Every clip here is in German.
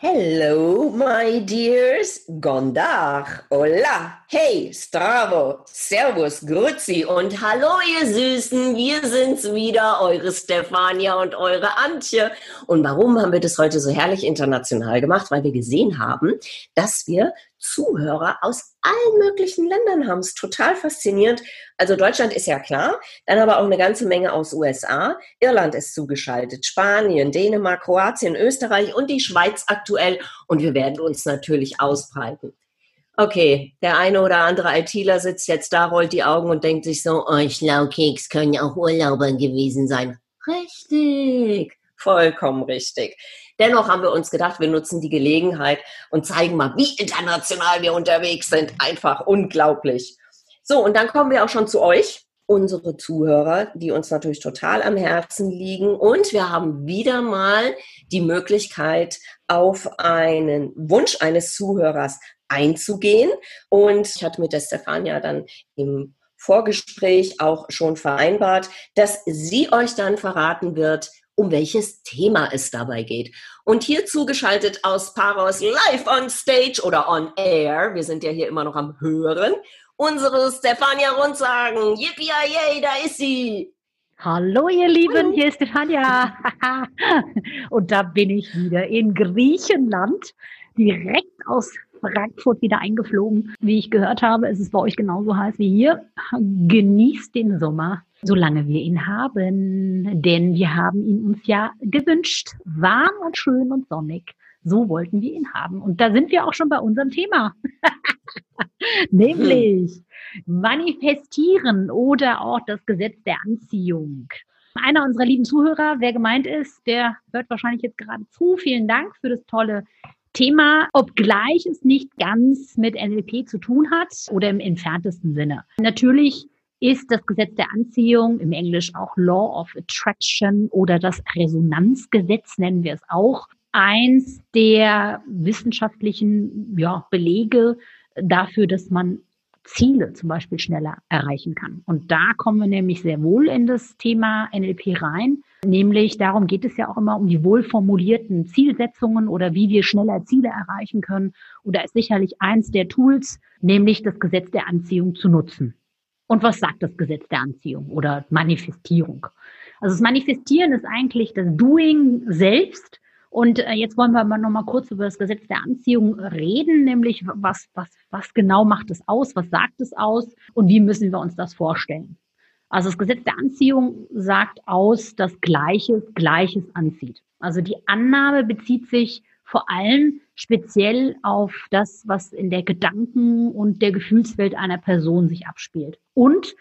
Hello, my dears. Gondach. Hola. Hey, Stravo. Servus, Grüezi und hallo, ihr Süßen. Wir sind's wieder, eure Stefania und eure Antje. Und warum haben wir das heute so herrlich international gemacht? Weil wir gesehen haben, dass wir Zuhörer aus allen möglichen Ländern haben. Es total faszinierend. Also Deutschland ist ja klar, dann aber auch eine ganze Menge aus USA. Irland ist zugeschaltet, Spanien, Dänemark, Kroatien, Österreich und die Schweiz aktuell. Und wir werden uns natürlich ausbreiten. Okay, der eine oder andere ITler sitzt jetzt da, rollt die Augen und denkt sich so, oh, Schlaukeks können ja auch Urlauber gewesen sein. Richtig, vollkommen richtig. Dennoch haben wir uns gedacht, wir nutzen die Gelegenheit und zeigen mal, wie international wir unterwegs sind. Einfach unglaublich. So, und dann kommen wir auch schon zu euch, unsere Zuhörer, die uns natürlich total am Herzen liegen. Und wir haben wieder mal die Möglichkeit, auf einen Wunsch eines Zuhörers einzugehen. Und ich hatte mit der Stefania dann im Vorgespräch auch schon vereinbart, dass sie euch dann verraten wird, um welches Thema es dabei geht. Und hier zugeschaltet aus Paros live on stage oder on air, wir sind ja hier immer noch am Hören, unsere Stefania Rundsagen. Yippie, yay, da ist sie. Hallo ihr Lieben, hier ist Stefania. Und da bin ich wieder in Griechenland, direkt aus Frankfurt wieder eingeflogen. Wie ich gehört habe, ist es bei euch genauso heiß wie hier. Genießt den Sommer, solange wir ihn haben. Denn wir haben ihn uns ja gewünscht. Warm und schön und sonnig. So wollten wir ihn haben. Und da sind wir auch schon bei unserem Thema. Nämlich manifestieren oder auch das Gesetz der Anziehung. Einer unserer lieben Zuhörer, wer gemeint ist, der hört wahrscheinlich jetzt gerade zu. Vielen Dank für das tolle Thema, obgleich es nicht ganz mit NLP zu tun hat oder im entferntesten Sinne. Natürlich ist das Gesetz der Anziehung, im Englisch auch Law of Attraction oder das Resonanzgesetz nennen wir es auch, eins der wissenschaftlichen ja, Belege dafür, dass man Ziele zum Beispiel schneller erreichen kann. Und da kommen wir nämlich sehr wohl in das Thema NLP rein. Nämlich darum geht es ja auch immer um die wohlformulierten Zielsetzungen oder wie wir schneller Ziele erreichen können. Und da ist sicherlich eins der Tools, nämlich das Gesetz der Anziehung zu nutzen. Und was sagt das Gesetz der Anziehung oder Manifestierung? Also das Manifestieren ist eigentlich das Doing selbst. Und äh, jetzt wollen wir mal noch mal kurz über das Gesetz der Anziehung reden, nämlich was, was, was genau macht es aus, was sagt es aus und wie müssen wir uns das vorstellen? Also das Gesetz der Anziehung sagt aus, dass Gleiches Gleiches anzieht. Also die Annahme bezieht sich vor allem speziell auf das, was in der Gedanken- und der Gefühlswelt einer Person sich abspielt. Und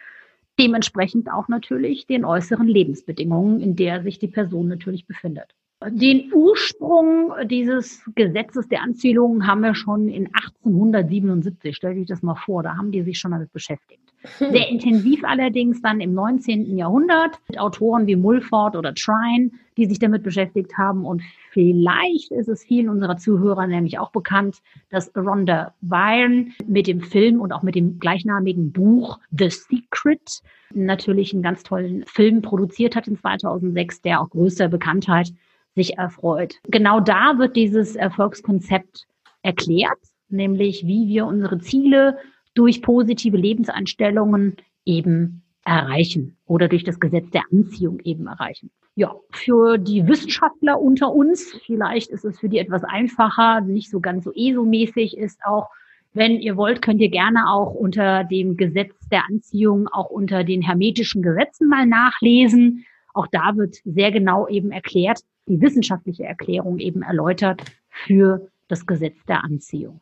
dementsprechend auch natürlich den äußeren Lebensbedingungen, in der sich die Person natürlich befindet. Den Ursprung dieses Gesetzes der Anziehung haben wir schon in 1877. Stell dich das mal vor, da haben die sich schon damit beschäftigt. Sehr intensiv allerdings dann im 19. Jahrhundert mit Autoren wie Mulford oder Trine, die sich damit beschäftigt haben. Und vielleicht ist es vielen unserer Zuhörer nämlich auch bekannt, dass Rhonda Byrne mit dem Film und auch mit dem gleichnamigen Buch The Secret natürlich einen ganz tollen Film produziert hat in 2006, der auch größter Bekanntheit sich erfreut. Genau da wird dieses Erfolgskonzept erklärt, nämlich wie wir unsere Ziele durch positive Lebenseinstellungen eben erreichen oder durch das Gesetz der Anziehung eben erreichen. Ja, für die Wissenschaftler unter uns, vielleicht ist es für die etwas einfacher, nicht so ganz so ESO-mäßig ist auch, wenn ihr wollt, könnt ihr gerne auch unter dem Gesetz der Anziehung, auch unter den hermetischen Gesetzen mal nachlesen. Auch da wird sehr genau eben erklärt, die wissenschaftliche Erklärung eben erläutert für das Gesetz der Anziehung.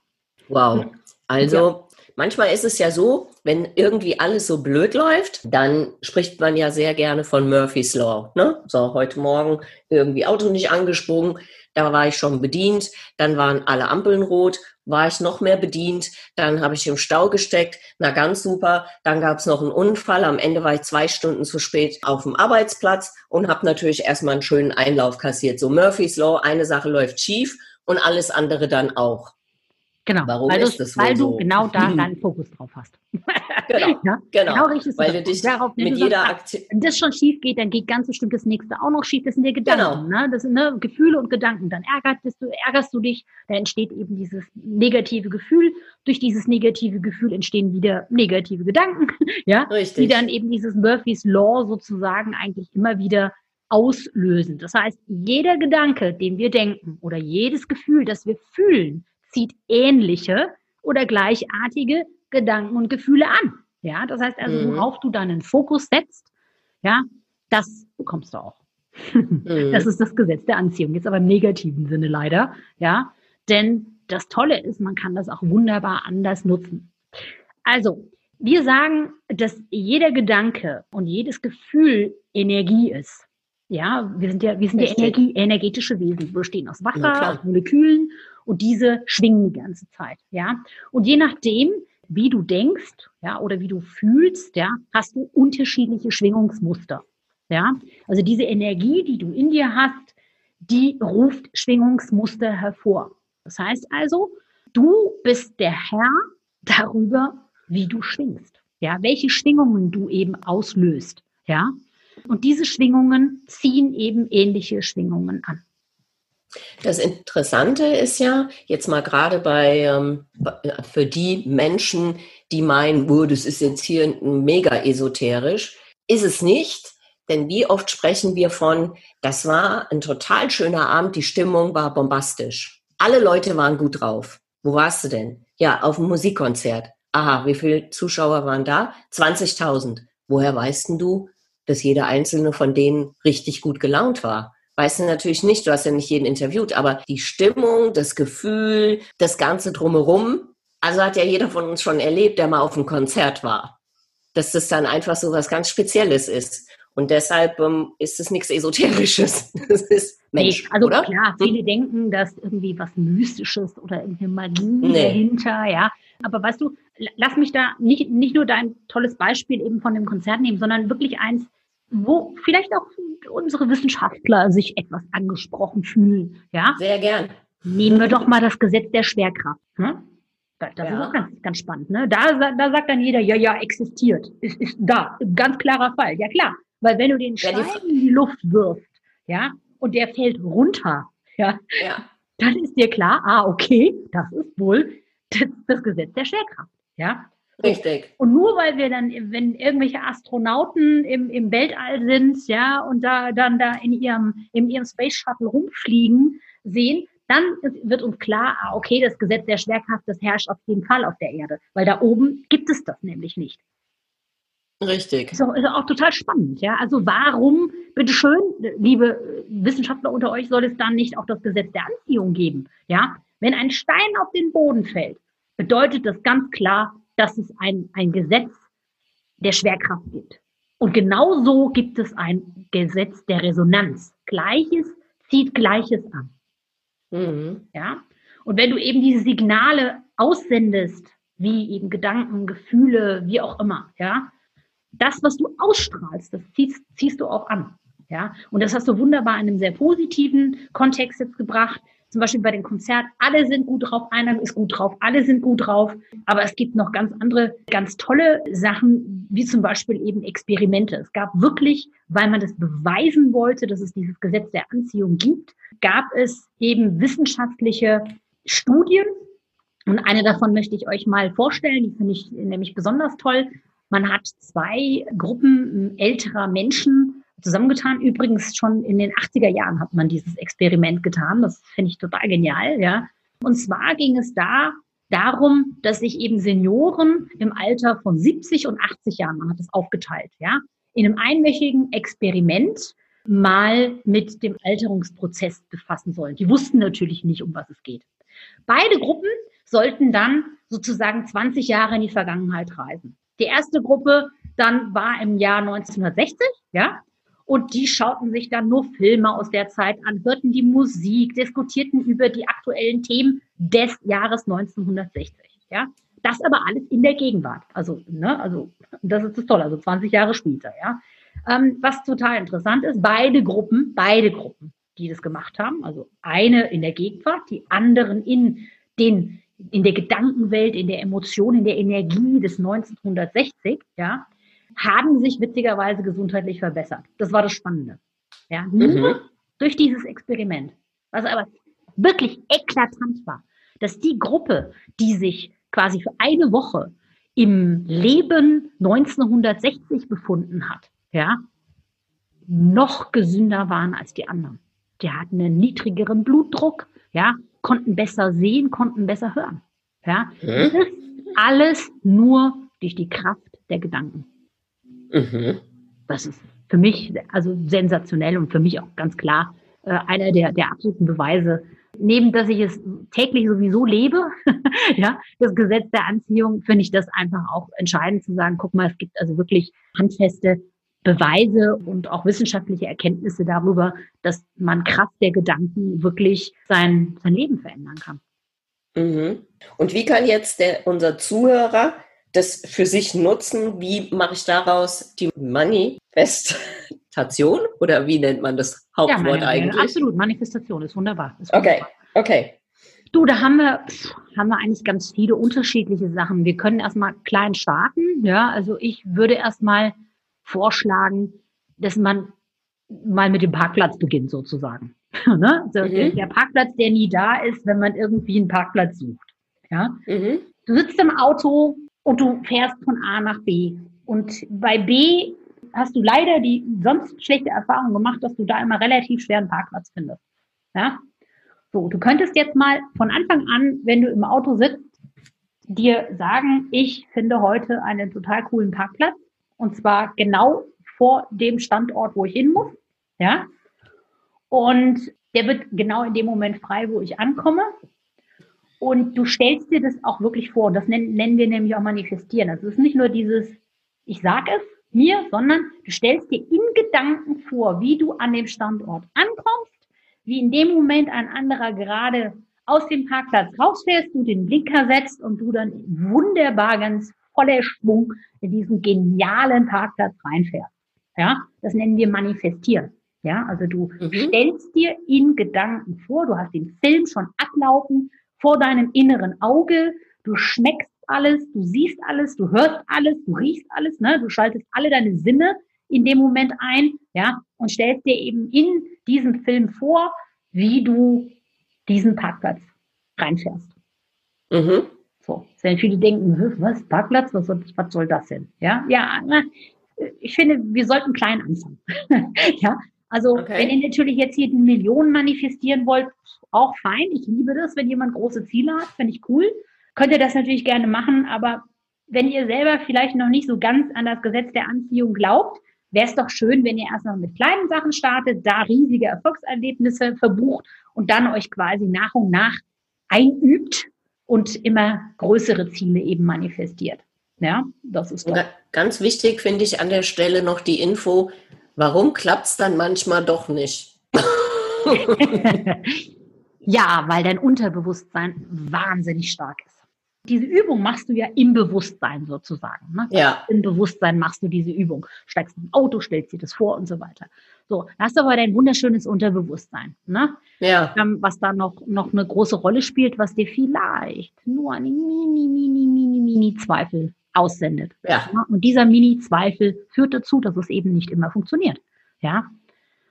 Wow. Also ja. manchmal ist es ja so, wenn irgendwie alles so blöd läuft, dann spricht man ja sehr gerne von Murphy's Law. Ne? So, heute Morgen irgendwie Auto nicht angesprungen, da war ich schon bedient, dann waren alle Ampeln rot, war ich noch mehr bedient, dann habe ich im Stau gesteckt, na ganz super, dann gab es noch einen Unfall, am Ende war ich zwei Stunden zu spät auf dem Arbeitsplatz und habe natürlich erstmal einen schönen Einlauf kassiert. So Murphy's Law, eine Sache läuft schief und alles andere dann auch. Genau, Warum weil, ist das weil du so? genau da deinen Fokus drauf hast. Genau, ja? genau. genau richtig weil du dich darauf, mit jeder Aktion... Wenn das schon schief geht, dann geht ganz bestimmt das nächste auch noch schief. Das sind ja Gedanken, genau. ne? das sind ne, Gefühle und Gedanken. Dann ärgerst du, ärgerst du dich, da entsteht eben dieses negative Gefühl. Durch dieses negative Gefühl entstehen wieder negative Gedanken, ja? Richtig. die dann eben dieses Murphy's Law sozusagen eigentlich immer wieder auslösen. Das heißt, jeder Gedanke, den wir denken oder jedes Gefühl, das wir fühlen, zieht ähnliche oder gleichartige Gedanken und Gefühle an. Ja, das heißt also, mhm. worauf du deinen Fokus setzt, ja, das bekommst du auch. Mhm. Das ist das Gesetz der Anziehung. Jetzt aber im negativen Sinne leider, ja. Denn das Tolle ist, man kann das auch wunderbar anders nutzen. Also, wir sagen, dass jeder Gedanke und jedes Gefühl Energie ist. Ja, wir sind ja, wir sind ja Energie, energetische Wesen. Wir bestehen aus Wasser, aus Molekülen und diese schwingen die ganze Zeit, ja. Und je nachdem, wie du denkst, ja, oder wie du fühlst, ja, hast du unterschiedliche Schwingungsmuster, ja. Also diese Energie, die du in dir hast, die ruft Schwingungsmuster hervor. Das heißt also, du bist der Herr darüber, wie du schwingst, ja, welche Schwingungen du eben auslöst, ja. Und diese Schwingungen ziehen eben ähnliche Schwingungen an. Das Interessante ist ja, jetzt mal gerade bei, ähm, für die Menschen, die meinen, oh, das ist jetzt hier mega esoterisch, ist es nicht. Denn wie oft sprechen wir von, das war ein total schöner Abend, die Stimmung war bombastisch. Alle Leute waren gut drauf. Wo warst du denn? Ja, auf dem Musikkonzert. Aha, wie viele Zuschauer waren da? 20.000. Woher weißt denn du, dass jeder einzelne von denen richtig gut gelaunt war? Weißt du natürlich nicht, du hast ja nicht jeden interviewt, aber die Stimmung, das Gefühl, das Ganze drumherum, also hat ja jeder von uns schon erlebt, der mal auf einem Konzert war. Dass das dann einfach so was ganz Spezielles ist. Und deshalb ähm, ist es nichts Esoterisches. Das ist Mensch, nee, also oder? klar, viele hm? denken, dass irgendwie was Mystisches oder irgendwie Magie nee. dahinter, ja. Aber weißt du, lass mich da nicht, nicht nur dein tolles Beispiel eben von dem Konzert nehmen, sondern wirklich eins, wo vielleicht auch unsere Wissenschaftler sich etwas angesprochen fühlen. Ja? Sehr gern. Nehmen wir doch mal das Gesetz der Schwerkraft. Ne? Das ja. ist auch ganz, ganz spannend. Ne? Da, da sagt dann jeder, ja, ja, existiert. Ist, ist da. Ganz klarer Fall. Ja, klar. Weil wenn du den Stein ja, in die Luft wirfst, ja, und der fällt runter, ja, ja, dann ist dir klar, ah, okay, das ist wohl das, das Gesetz der Schwerkraft. Ja. Richtig. Und nur weil wir dann, wenn irgendwelche Astronauten im, im Weltall sind, ja, und da dann da in ihrem, in ihrem Space Shuttle rumfliegen sehen, dann wird uns klar, ah, okay, das Gesetz der Schwerkraft, das herrscht auf jeden Fall auf der Erde, weil da oben gibt es das nämlich nicht. Richtig. Ist auch, ist auch total spannend, ja. Also warum, bitteschön, liebe Wissenschaftler unter euch, soll es dann nicht auch das Gesetz der Anziehung geben, ja? Wenn ein Stein auf den Boden fällt, bedeutet das ganz klar, dass es ein, ein Gesetz der Schwerkraft gibt. Und genauso gibt es ein Gesetz der Resonanz. Gleiches zieht Gleiches an. Mhm. Ja? Und wenn du eben diese Signale aussendest, wie eben Gedanken, Gefühle, wie auch immer, ja, das, was du ausstrahlst, das ziehst, ziehst du auch an. Ja, und das hast du wunderbar in einem sehr positiven Kontext jetzt gebracht zum Beispiel bei den Konzerten, alle sind gut drauf, einer ist gut drauf, alle sind gut drauf. Aber es gibt noch ganz andere, ganz tolle Sachen, wie zum Beispiel eben Experimente. Es gab wirklich, weil man das beweisen wollte, dass es dieses Gesetz der Anziehung gibt, gab es eben wissenschaftliche Studien. Und eine davon möchte ich euch mal vorstellen, die finde ich nämlich besonders toll. Man hat zwei Gruppen älterer Menschen zusammengetan. Übrigens schon in den 80er Jahren hat man dieses Experiment getan. Das finde ich total genial, ja. Und zwar ging es da darum, dass sich eben Senioren im Alter von 70 und 80 Jahren, man hat es aufgeteilt, ja, in einem einwöchigen Experiment mal mit dem Alterungsprozess befassen sollen. Die wussten natürlich nicht, um was es geht. Beide Gruppen sollten dann sozusagen 20 Jahre in die Vergangenheit reisen. Die erste Gruppe dann war im Jahr 1960, ja, und die schauten sich dann nur Filme aus der Zeit an, hörten die Musik, diskutierten über die aktuellen Themen des Jahres 1960, ja. Das aber alles in der Gegenwart. Also, ne, also, das ist das Tolle, also 20 Jahre später, ja. Ähm, was total interessant ist, beide Gruppen, beide Gruppen, die das gemacht haben, also eine in der Gegenwart, die anderen in den, in der Gedankenwelt, in der Emotion, in der Energie des 1960, ja, haben sich witzigerweise gesundheitlich verbessert. Das war das Spannende. Ja, nur mhm. durch dieses Experiment. Was aber wirklich eklatant war, dass die Gruppe, die sich quasi für eine Woche im Leben 1960 befunden hat, ja, noch gesünder waren als die anderen. Die hatten einen niedrigeren Blutdruck, ja, konnten besser sehen, konnten besser hören. Ja, ist alles nur durch die Kraft der Gedanken. Mhm. Das ist für mich also sensationell und für mich auch ganz klar äh, einer der, der absoluten Beweise. Neben, dass ich es täglich sowieso lebe, ja, das Gesetz der Anziehung, finde ich das einfach auch entscheidend zu sagen, guck mal, es gibt also wirklich handfeste Beweise und auch wissenschaftliche Erkenntnisse darüber, dass man Kraft der Gedanken wirklich sein, sein Leben verändern kann. Mhm. Und wie kann jetzt der, unser Zuhörer das für sich nutzen? Wie mache ich daraus die Manifestation oder wie nennt man das Hauptwort ja, eigentlich? Absolut, Manifestation ist wunderbar. Ist okay, okay. Du, da haben wir, haben wir eigentlich ganz viele unterschiedliche Sachen. Wir können erstmal klein starten. Ja, also ich würde erstmal vorschlagen, dass man mal mit dem Parkplatz beginnt sozusagen. ne? also mhm. Der Parkplatz, der nie da ist, wenn man irgendwie einen Parkplatz sucht. Ja? Mhm. Du sitzt im Auto, und du fährst von A nach B. Und bei B hast du leider die sonst schlechte Erfahrung gemacht, dass du da immer relativ schwer einen Parkplatz findest. Ja? So, du könntest jetzt mal von Anfang an, wenn du im Auto sitzt, dir sagen, ich finde heute einen total coolen Parkplatz. Und zwar genau vor dem Standort, wo ich hin muss. Ja. Und der wird genau in dem Moment frei, wo ich ankomme. Und du stellst dir das auch wirklich vor. Das nennen, nennen wir nämlich auch manifestieren. Also es ist nicht nur dieses, ich sage es mir, sondern du stellst dir in Gedanken vor, wie du an dem Standort ankommst, wie in dem Moment ein anderer gerade aus dem Parkplatz rausfährst, du den Blinker setzt und du dann wunderbar ganz voller Schwung in diesen genialen Parkplatz reinfährst. Ja, das nennen wir manifestieren. Ja, also du mhm. stellst dir in Gedanken vor, du hast den Film schon ablaufen, vor deinem inneren Auge. Du schmeckst alles, du siehst alles, du hörst alles, du riechst alles, ne? Du schaltest alle deine Sinne in dem Moment ein, ja, und stellst dir eben in diesem Film vor, wie du diesen Parkplatz reinfährst. Mhm. So, wenn viele denken, was, Parkplatz, was, was soll das denn? Ja, ja, ich finde, wir sollten klein anfangen. ja, also okay. wenn ihr natürlich jetzt hier die Millionen manifestieren wollt, auch fein. Ich liebe das, wenn jemand große Ziele hat, finde ich cool. Könnt ihr das natürlich gerne machen, aber wenn ihr selber vielleicht noch nicht so ganz an das Gesetz der Anziehung glaubt, wäre es doch schön, wenn ihr erstmal mit kleinen Sachen startet, da riesige Erfolgserlebnisse verbucht und dann euch quasi nach und nach einübt und immer größere Ziele eben manifestiert. Ja, das ist doch. Ganz wichtig finde ich an der Stelle noch die Info, warum klappt es dann manchmal doch nicht? Ja, weil dein Unterbewusstsein wahnsinnig stark ist. Diese Übung machst du ja im Bewusstsein sozusagen. Ne? Ja. Im Bewusstsein machst du diese Übung. Steigst im Auto, stellst dir das vor und so weiter. So, da hast du aber dein wunderschönes Unterbewusstsein, ne? Ja. Ähm, was da noch, noch eine große Rolle spielt, was dir vielleicht nur eine mini, mini, mini, mini Zweifel aussendet. Ja. Und dieser Mini-Zweifel führt dazu, dass es eben nicht immer funktioniert. Ja.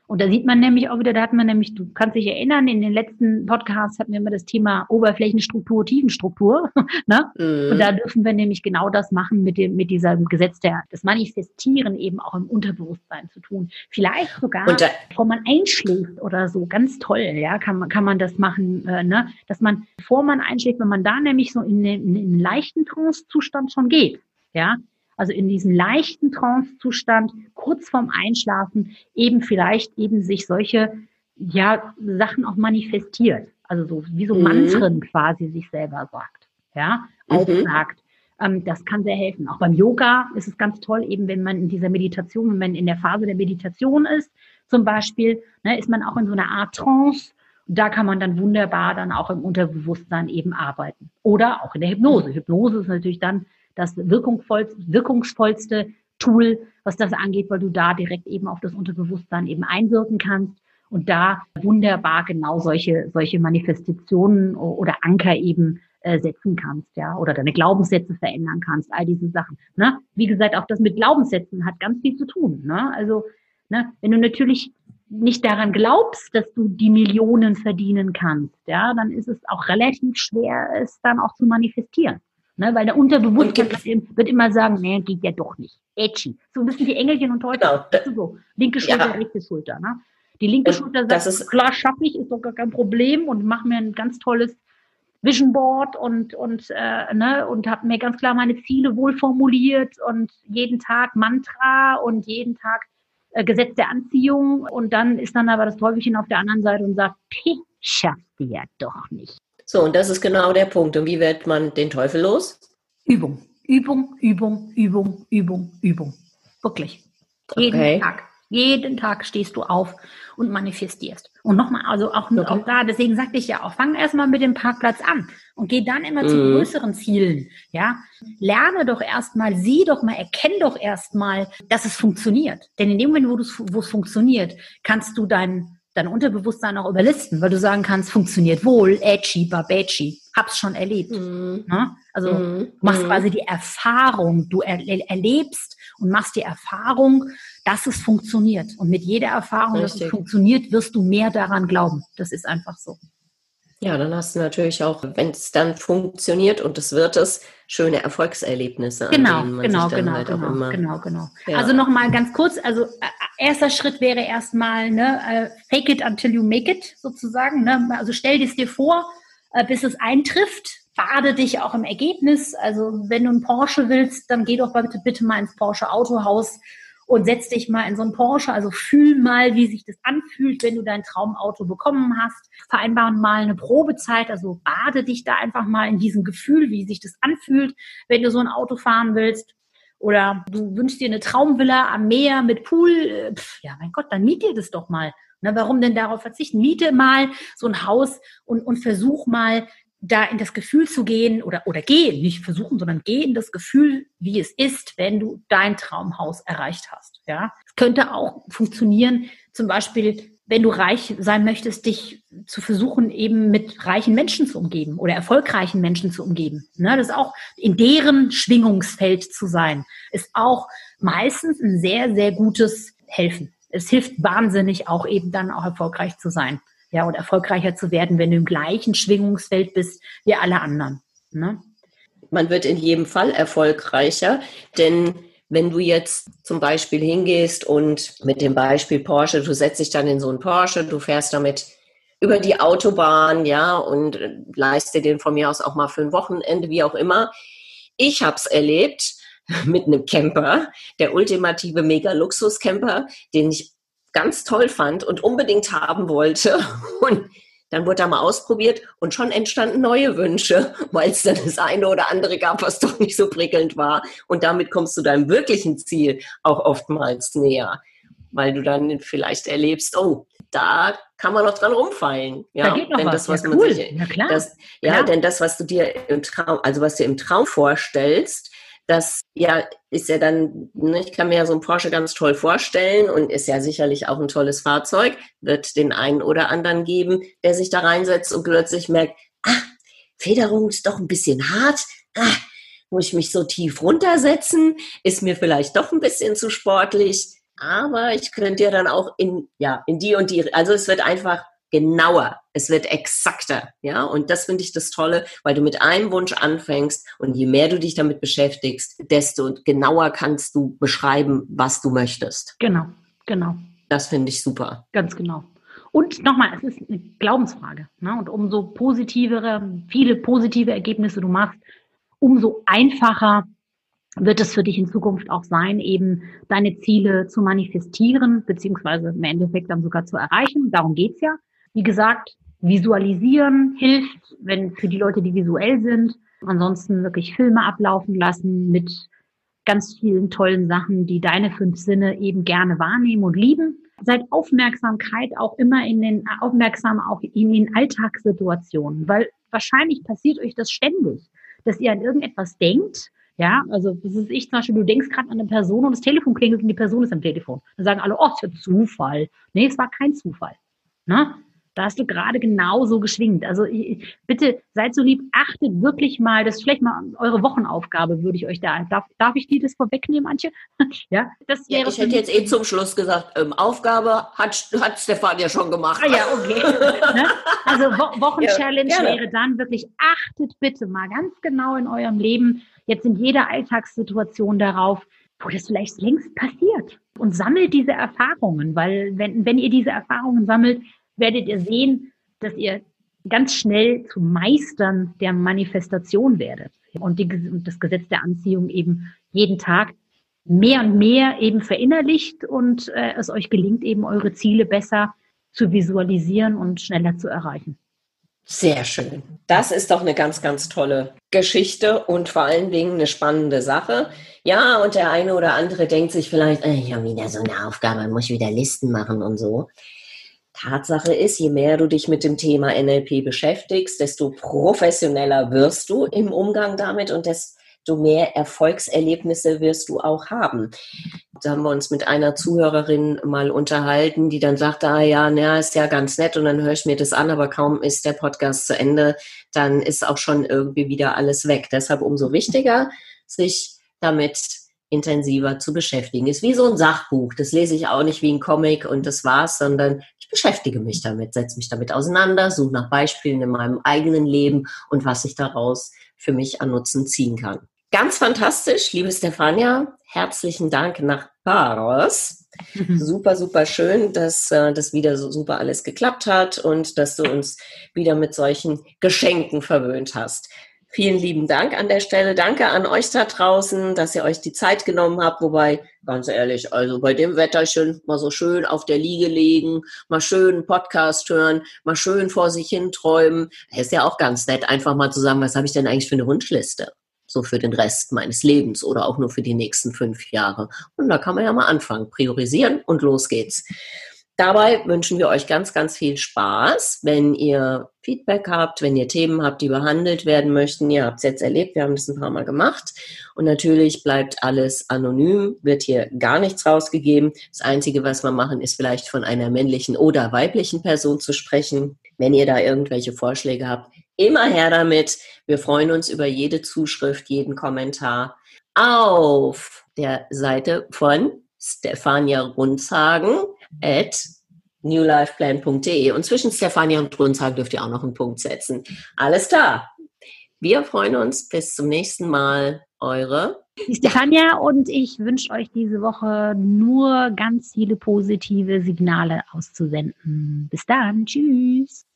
Und da sieht man nämlich auch wieder, da hat man nämlich, du kannst dich erinnern, in den letzten Podcasts hatten wir immer das Thema Oberflächenstruktur, Tiefenstruktur. ne? Mhm. Und da dürfen wir nämlich genau das machen mit dem, mit diesem Gesetz der, das Manifestieren eben auch im Unterbewusstsein zu tun. Vielleicht sogar, da, bevor man einschläft oder so, ganz toll, ja, kann man, kann man das machen, äh, ne? dass man, bevor man einschläft, wenn man da nämlich so in den, in den leichten Trance-Zustand schon geht, ja, also in diesem leichten Trance-Zustand, kurz vorm Einschlafen, eben vielleicht eben sich solche ja, Sachen auch manifestiert. Also so wie so mhm. Mantren quasi sich selber sagt. ja, mhm. aufsagt. Ähm, das kann sehr helfen. Auch beim Yoga ist es ganz toll, eben wenn man in dieser Meditation, wenn man in der Phase der Meditation ist, zum Beispiel, ne, ist man auch in so einer Art Trance. Da kann man dann wunderbar dann auch im Unterbewusstsein eben arbeiten. Oder auch in der Hypnose. Hypnose ist natürlich dann das wirkungsvollste, Tool, was das angeht, weil du da direkt eben auf das Unterbewusstsein eben einwirken kannst und da wunderbar genau solche, solche Manifestationen oder Anker eben äh, setzen kannst, ja, oder deine Glaubenssätze verändern kannst, all diese Sachen. Ne? Wie gesagt, auch das mit Glaubenssätzen hat ganz viel zu tun. Ne? Also, ne, wenn du natürlich nicht daran glaubst, dass du die Millionen verdienen kannst, ja, dann ist es auch relativ schwer, es dann auch zu manifestieren. Ne, weil der Unterbewusstsein wird immer sagen, nee, geht ja doch nicht. Edgy. So ein bisschen die Engelchen und Teufel. Genau. So. Linke Schulter, ja. rechte Schulter. Ne? Die linke und Schulter sagt, ist, klar, schaffe ich, ist doch gar kein Problem und mach mir ein ganz tolles Vision Board und, und, äh, ne, und habe mir ganz klar meine Ziele wohl formuliert und jeden Tag Mantra und jeden Tag äh, Gesetz der Anziehung. Und dann ist dann aber das Teufelchen auf der anderen Seite und sagt, schaffst du ja doch nicht. So, und das ist genau der Punkt. Und wie wird man den Teufel los? Übung, Übung, Übung, Übung, Übung, Übung. Wirklich. Jeden okay. Tag. Jeden Tag stehst du auf und manifestierst. Und nochmal, also auch, okay. auch da, deswegen sagte ich ja auch, fang erstmal mit dem Parkplatz an und geh dann immer mhm. zu größeren Zielen. Ja, lerne doch erstmal, sieh doch mal, erkenn doch erstmal, dass es funktioniert. Denn in dem Moment, wo, es funktioniert, kannst du dein, dein Unterbewusstsein auch überlisten, weil du sagen kannst, funktioniert wohl, edgy, babetschi, hab's schon erlebt. Mhm. Ne? Also mhm. du machst mhm. quasi die Erfahrung, du er, erlebst und machst die Erfahrung, dass es funktioniert. Und mit jeder Erfahrung, Richtig. dass es funktioniert, wirst du mehr daran glauben. Das ist einfach so. Ja, dann hast du natürlich auch, wenn es dann funktioniert und es wird es, schöne Erfolgserlebnisse. Genau, genau, genau, halt genau, genau, genau. Ja. Also nochmal ganz kurz, also äh, erster Schritt wäre erstmal, ne, äh, fake it until you make it sozusagen. Ne? Also stell dir es dir vor, äh, bis es eintrifft. Bade dich auch im Ergebnis. Also wenn du einen Porsche willst, dann geh doch bitte, bitte mal ins Porsche Autohaus und setz dich mal in so einen Porsche, also fühl mal, wie sich das anfühlt, wenn du dein Traumauto bekommen hast. Vereinbaren mal eine Probezeit, also bade dich da einfach mal in diesem Gefühl, wie sich das anfühlt, wenn du so ein Auto fahren willst. Oder du wünschst dir eine Traumvilla am Meer mit Pool. Pff, ja, mein Gott, dann miet dir das doch mal. Na, warum denn darauf verzichten? Miete mal so ein Haus und, und versuch mal da in das Gefühl zu gehen oder, oder gehen, nicht versuchen, sondern geh in das Gefühl, wie es ist, wenn du dein Traumhaus erreicht hast. Ja, es könnte auch funktionieren, zum Beispiel, wenn du reich sein möchtest, dich zu versuchen, eben mit reichen Menschen zu umgeben oder erfolgreichen Menschen zu umgeben. Ne, das ist auch in deren Schwingungsfeld zu sein, ist auch meistens ein sehr, sehr gutes Helfen. Es hilft wahnsinnig auch eben dann auch erfolgreich zu sein ja, und erfolgreicher zu werden, wenn du im gleichen Schwingungsfeld bist wie alle anderen. Ne? Man wird in jedem Fall erfolgreicher, denn wenn du jetzt zum Beispiel hingehst und mit dem Beispiel Porsche, du setzt dich dann in so einen Porsche, du fährst damit über die Autobahn, ja, und leiste den von mir aus auch mal für ein Wochenende, wie auch immer. Ich habe es erlebt mit einem Camper, der ultimative Mega-Luxus-Camper, den ich ganz toll fand und unbedingt haben wollte. Und dann wurde er mal ausprobiert und schon entstanden neue Wünsche, weil es dann das eine oder andere gab, was doch nicht so prickelnd war. Und damit kommst du deinem wirklichen Ziel auch oftmals näher, weil du dann vielleicht erlebst, oh, da kann man noch dran rumfallen. Ja, da geht noch denn was. das, was ja, cool. sich, klar. Das, ja, klar. denn das, was du dir im Traum, also was du im Traum vorstellst, das ja ist ja dann, ne, ich kann mir ja so ein Porsche ganz toll vorstellen und ist ja sicherlich auch ein tolles Fahrzeug, wird den einen oder anderen geben, der sich da reinsetzt und plötzlich merkt, ah, Federung ist doch ein bisschen hart, ah, muss ich mich so tief runtersetzen, ist mir vielleicht doch ein bisschen zu sportlich, aber ich könnte ja dann auch in, ja, in die und die, also es wird einfach genauer, es wird exakter, ja, und das finde ich das Tolle, weil du mit einem Wunsch anfängst und je mehr du dich damit beschäftigst, desto genauer kannst du beschreiben, was du möchtest. Genau, genau. Das finde ich super. Ganz genau. Und nochmal, es ist eine Glaubensfrage. Ne? Und umso positivere, viele positive Ergebnisse du machst, umso einfacher wird es für dich in Zukunft auch sein, eben deine Ziele zu manifestieren, beziehungsweise im Endeffekt dann sogar zu erreichen. Darum geht's ja. Wie gesagt, visualisieren hilft, wenn für die Leute, die visuell sind. Ansonsten wirklich Filme ablaufen lassen mit ganz vielen tollen Sachen, die deine fünf Sinne eben gerne wahrnehmen und lieben. Seid Aufmerksamkeit auch immer in den, aufmerksam auch in den Alltagssituationen, weil wahrscheinlich passiert euch das ständig, dass ihr an irgendetwas denkt. Ja, also das ist ich zum Beispiel, du denkst gerade an eine Person und das Telefon klingelt und die Person ist am Telefon. Dann sagen alle, oh, es ist ja Zufall. Nee, es war kein Zufall. Ne? Da hast du gerade genauso geschwingt. Also bitte seid so lieb, achtet wirklich mal, das ist vielleicht mal eure Wochenaufgabe, würde ich euch da. Darf, darf ich die das vorwegnehmen, Antje? ja, das wäre. Ja, ich hätte jetzt eh zum Schluss gesagt, ähm, Aufgabe hat, hat Stefan ja schon gemacht. Ah, ja, okay. ne? Also Wo Wochenchallenge ja, wäre dann wirklich, achtet bitte mal ganz genau in eurem Leben, jetzt in jeder Alltagssituation darauf, wo das vielleicht längst passiert. Und sammelt diese Erfahrungen, weil wenn, wenn ihr diese Erfahrungen sammelt, werdet ihr sehen, dass ihr ganz schnell zu Meistern der Manifestation werdet und, die, und das Gesetz der Anziehung eben jeden Tag mehr und mehr eben verinnerlicht und äh, es euch gelingt, eben eure Ziele besser zu visualisieren und schneller zu erreichen. Sehr schön. Das ist doch eine ganz, ganz tolle Geschichte und vor allen Dingen eine spannende Sache. Ja, und der eine oder andere denkt sich vielleicht, äh, ich habe wieder so eine Aufgabe, muss ich wieder Listen machen und so. Tatsache ist, je mehr du dich mit dem Thema NLP beschäftigst, desto professioneller wirst du im Umgang damit und desto mehr Erfolgserlebnisse wirst du auch haben. Da haben wir uns mit einer Zuhörerin mal unterhalten, die dann sagte, ah ja, na, ist ja ganz nett und dann höre ich mir das an, aber kaum ist der Podcast zu Ende, dann ist auch schon irgendwie wieder alles weg. Deshalb umso wichtiger, sich damit intensiver zu beschäftigen. Ist wie so ein Sachbuch. Das lese ich auch nicht wie ein Comic und das war's, sondern ich beschäftige mich damit, setze mich damit auseinander, suche nach Beispielen in meinem eigenen Leben und was ich daraus für mich an Nutzen ziehen kann. Ganz fantastisch, liebe Stefania. Herzlichen Dank nach Paros. Super, super schön, dass äh, das wieder so super alles geklappt hat und dass du uns wieder mit solchen Geschenken verwöhnt hast. Vielen lieben Dank an der Stelle. Danke an euch da draußen, dass ihr euch die Zeit genommen habt. Wobei, ganz ehrlich, also bei dem Wetterchen mal so schön auf der Liege legen, mal schön einen Podcast hören, mal schön vor sich hin träumen. Ist ja auch ganz nett, einfach mal zu sagen, was habe ich denn eigentlich für eine Wunschliste? So für den Rest meines Lebens oder auch nur für die nächsten fünf Jahre. Und da kann man ja mal anfangen, priorisieren und los geht's. Dabei wünschen wir euch ganz, ganz viel Spaß. Wenn ihr Feedback habt, wenn ihr Themen habt, die behandelt werden möchten, ihr habt es jetzt erlebt, wir haben das ein paar Mal gemacht. Und natürlich bleibt alles anonym, wird hier gar nichts rausgegeben. Das Einzige, was wir machen, ist vielleicht von einer männlichen oder weiblichen Person zu sprechen. Wenn ihr da irgendwelche Vorschläge habt, immer her damit. Wir freuen uns über jede Zuschrift, jeden Kommentar auf der Seite von Stefania Runzhagen at newlifeplan.de. Und zwischen Stefania und Brunzhagen dürft ihr auch noch einen Punkt setzen. Alles klar. Wir freuen uns. Bis zum nächsten Mal. Eure Stefania und ich wünsche euch diese Woche nur ganz viele positive Signale auszusenden. Bis dann. Tschüss.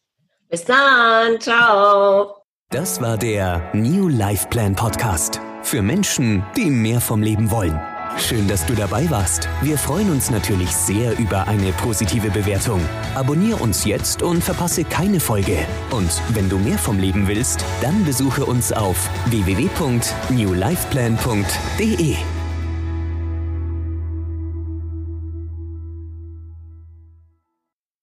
Bis dann. Ciao. Das war der New Life Plan Podcast. Für Menschen, die mehr vom Leben wollen. Schön, dass du dabei warst. Wir freuen uns natürlich sehr über eine positive Bewertung. Abonnier uns jetzt und verpasse keine Folge. Und wenn du mehr vom Leben willst, dann besuche uns auf www.newlifeplan.de.